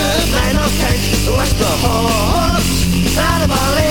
Took my nose the horse out of our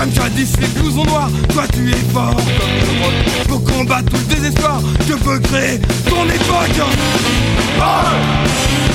Comme jadis les blousons noirs, toi tu es fort comme Pour combattre tout le désespoir que peut créer ton époque. oh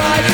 life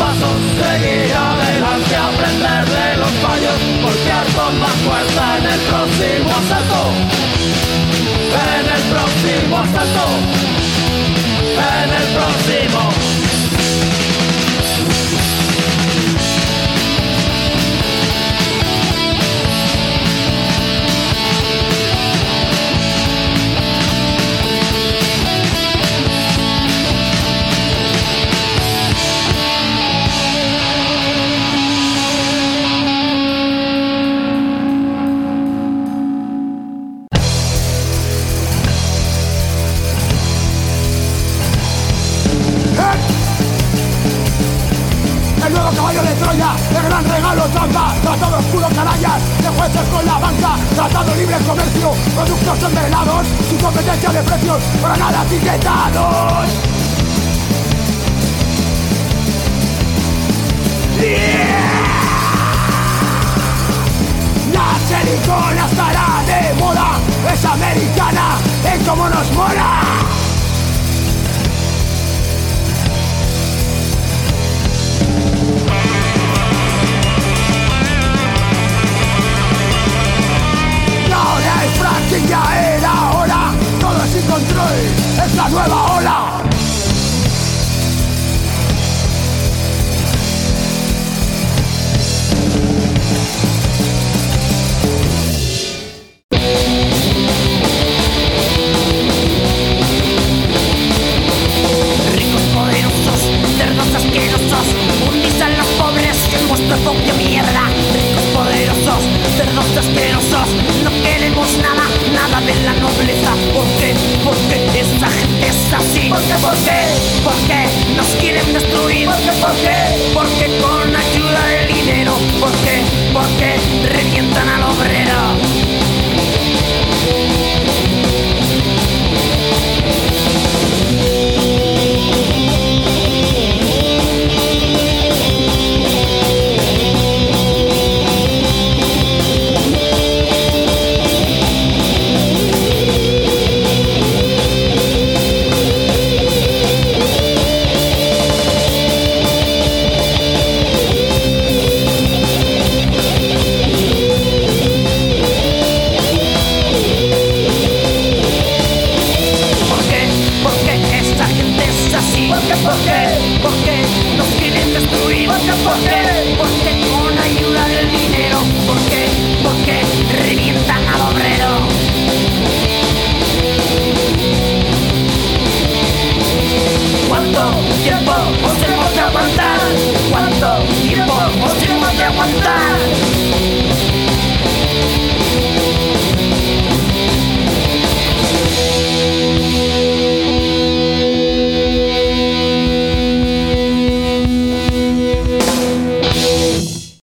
pasos, seguir adelante, aprender de los fallos, golpear con más fuerza en el próximo asalto, en el próximo asalto, en el próximo. competencia de precios para nada etiquetados. Yeah. La silicona estará de moda, es americana, es como nos mola. Ahora el fracking ya era encontré es la nueva ola.